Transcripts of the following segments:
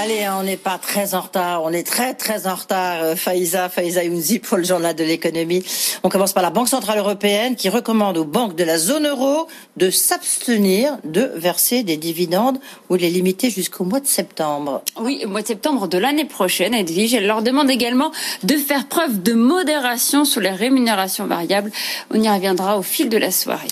Allez, hein, on n'est pas très en retard. On est très très en retard. Euh, Faïza, Faïza Younzi pour le journal de l'économie. On commence par la Banque centrale européenne qui recommande aux banques de la zone euro de s'abstenir de verser des dividendes ou de les limiter jusqu'au mois de septembre. Oui, au mois de septembre de l'année prochaine, Edwige. Elle leur demande également de faire preuve de modération sur les rémunérations variables. On y reviendra au fil de la soirée.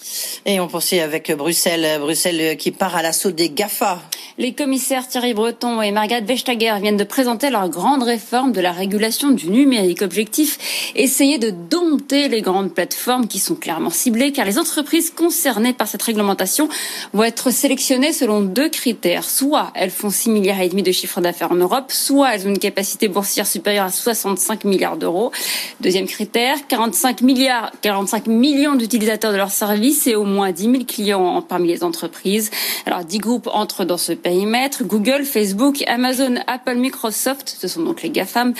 Et on poursuit avec Bruxelles. Bruxelles qui part à l'assaut des GAFA. Les commissaires Thierry Breton et Margaret Vestager viennent de présenter leur grande réforme de la régulation du numérique. Objectif, essayer de dompter les grandes plateformes qui sont clairement ciblées car les entreprises concernées par cette réglementation vont être sélectionnées selon deux critères. Soit elles font 6 milliards et demi de chiffre d'affaires en Europe, soit elles ont une capacité boursière supérieure à 65 milliards d'euros. Deuxième critère, 45 milliards, 45 millions d'utilisateurs de leurs services et au moins 10 000 clients parmi les entreprises. Alors 10 groupes entrent dans ce périmètre. Google, Facebook, Amazon, Apple, Microsoft, ce sont donc les GAFAM,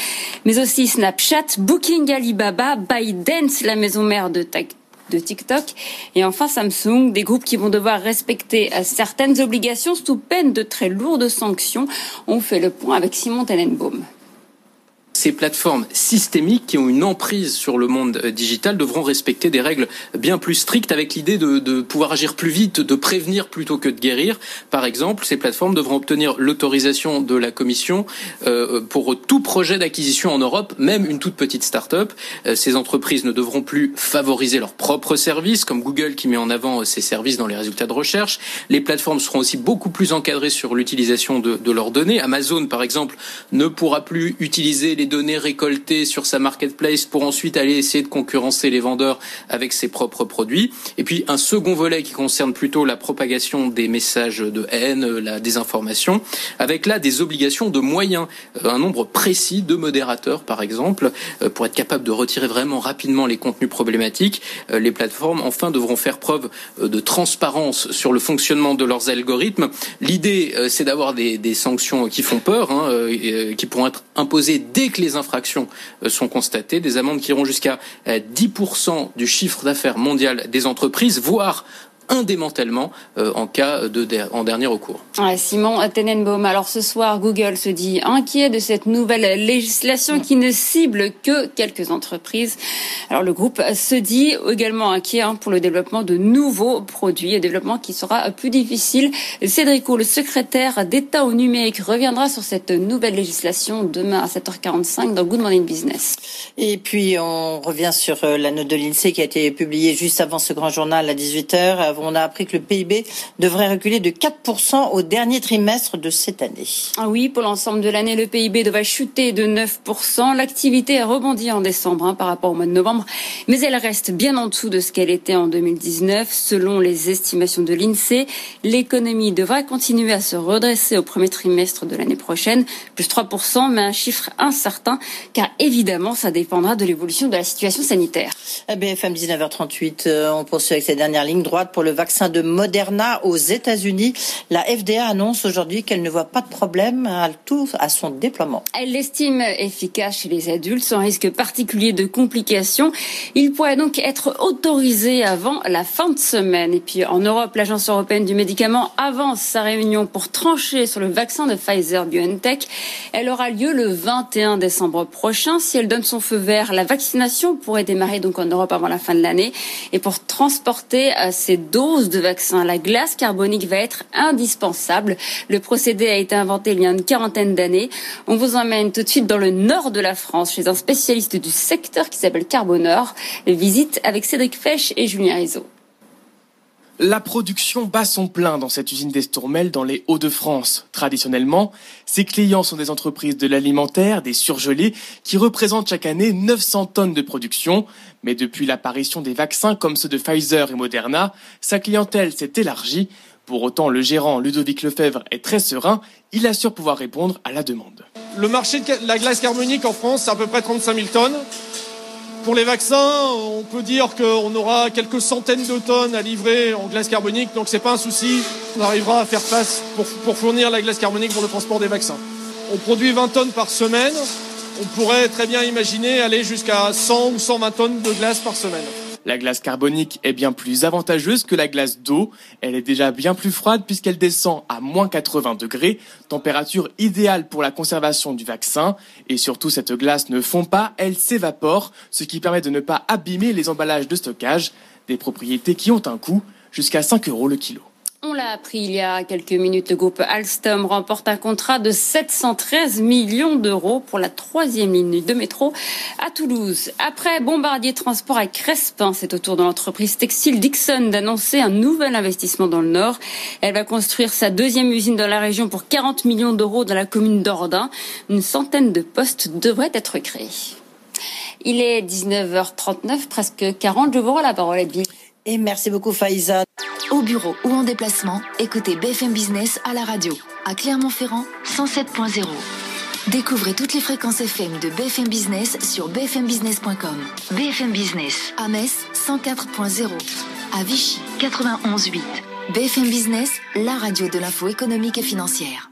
mais aussi Snapchat, Booking, Alibaba, ByteDance, la maison mère de TikTok. Et enfin Samsung, des groupes qui vont devoir respecter certaines obligations sous peine de très lourdes sanctions. On fait le point avec Simon Tenenbaum ces plateformes systémiques qui ont une emprise sur le monde euh, digital devront respecter des règles bien plus strictes avec l'idée de, pouvoir agir plus vite, de prévenir plutôt que de guérir. Par exemple, ces plateformes devront obtenir l'autorisation de la Commission euh, pour tout projet d'acquisition en Europe, même une toute petite start-up. Euh, ces entreprises ne devront plus favoriser leurs propres services, comme Google qui met en avant ses services dans les résultats de recherche. Les plateformes seront aussi beaucoup plus encadrées sur l'utilisation de, de leurs données. Amazon, par exemple, ne pourra plus utiliser les données récoltées sur sa marketplace pour ensuite aller essayer de concurrencer les vendeurs avec ses propres produits. Et puis un second volet qui concerne plutôt la propagation des messages de haine, la désinformation, avec là des obligations de moyens, euh, un nombre précis de modérateurs par exemple, euh, pour être capable de retirer vraiment rapidement les contenus problématiques. Euh, les plateformes enfin devront faire preuve de transparence sur le fonctionnement de leurs algorithmes. L'idée c'est d'avoir des, des, sanctions qui font peur, hein, qui pourront être imposées dès que les infractions euh, sont constatées, des amendes qui iront jusqu'à 10% euh, du chiffre d'affaires mondial des entreprises, voire un démantèlement euh, en cas de en dernier recours. Simon Tenenbaum, alors ce soir, Google se dit inquiet de cette nouvelle législation qui ne cible que quelques entreprises. Alors le groupe se dit également inquiet hein, pour le développement de nouveaux produits, un développement qui sera plus difficile. Cédric le secrétaire d'État au numérique, reviendra sur cette nouvelle législation demain à 7h45 dans Good Morning Business. Et puis on revient sur euh, la note de l'INSEE qui a été publiée juste avant ce grand journal à 18h on a appris que le PIB devrait reculer de 4% au dernier trimestre de cette année. Ah oui, pour l'ensemble de l'année, le PIB devrait chuter de 9%. L'activité a rebondi en décembre hein, par rapport au mois de novembre, mais elle reste bien en dessous de ce qu'elle était en 2019. Selon les estimations de l'INSEE, l'économie devrait continuer à se redresser au premier trimestre de l'année prochaine, plus 3%, mais un chiffre incertain, car évidemment, ça dépendra de l'évolution de la situation sanitaire. BFM 19h38, euh, on poursuit avec cette dernière ligne droite pour le vaccin de Moderna aux États-Unis. La FDA annonce aujourd'hui qu'elle ne voit pas de problème à son déploiement. Elle l'estime efficace chez les adultes sans risque particulier de complications. Il pourrait donc être autorisé avant la fin de semaine. Et puis en Europe, l'Agence européenne du médicament avance sa réunion pour trancher sur le vaccin de Pfizer BioNTech. Elle aura lieu le 21 décembre prochain. Si elle donne son feu vert, la vaccination pourrait démarrer donc en Europe avant la fin de l'année. Et pour transporter euh, ces doses de vaccins, la glace carbonique va être indispensable. Le procédé a été inventé il y a une quarantaine d'années. On vous emmène tout de suite dans le nord de la France chez un spécialiste du secteur qui s'appelle Carbonor. Visite avec Cédric Fesch et Julien Rizzo. La production bat son plein dans cette usine d'Estourmel dans les Hauts-de-France. Traditionnellement, ses clients sont des entreprises de l'alimentaire, des surgelés, qui représentent chaque année 900 tonnes de production. Mais depuis l'apparition des vaccins comme ceux de Pfizer et Moderna, sa clientèle s'est élargie. Pour autant, le gérant Ludovic Lefebvre est très serein. Il assure pouvoir répondre à la demande. Le marché de la glace carbonique en France, c'est à peu près 35 000 tonnes. Pour les vaccins, on peut dire qu'on aura quelques centaines de tonnes à livrer en glace carbonique, donc c'est pas un souci. On arrivera à faire face pour, fournir la glace carbonique pour le transport des vaccins. On produit 20 tonnes par semaine. On pourrait très bien imaginer aller jusqu'à 100 ou 120 tonnes de glace par semaine. La glace carbonique est bien plus avantageuse que la glace d'eau. Elle est déjà bien plus froide puisqu'elle descend à moins 80 degrés, température idéale pour la conservation du vaccin. Et surtout, cette glace ne fond pas, elle s'évapore, ce qui permet de ne pas abîmer les emballages de stockage. Des propriétés qui ont un coût, jusqu'à 5 euros le kilo. On l'a appris il y a quelques minutes, le groupe Alstom remporte un contrat de 713 millions d'euros pour la troisième ligne de métro à Toulouse. Après Bombardier Transport à Crespin, c'est au tour de l'entreprise textile Dixon d'annoncer un nouvel investissement dans le Nord. Elle va construire sa deuxième usine dans la région pour 40 millions d'euros dans la commune d'Ordin. Une centaine de postes devraient être créés. Il est 19h39, presque 40. Je vous rends la parole, Edwige. Et merci beaucoup, Faïza. Au bureau ou en déplacement, écoutez BFM Business à la radio. À Clermont-Ferrand, 107.0. Découvrez toutes les fréquences FM de BFM Business sur bfmbusiness.com. BFM Business. À Metz, 104.0. À Vichy, 91.8. BFM Business, la radio de l'info économique et financière.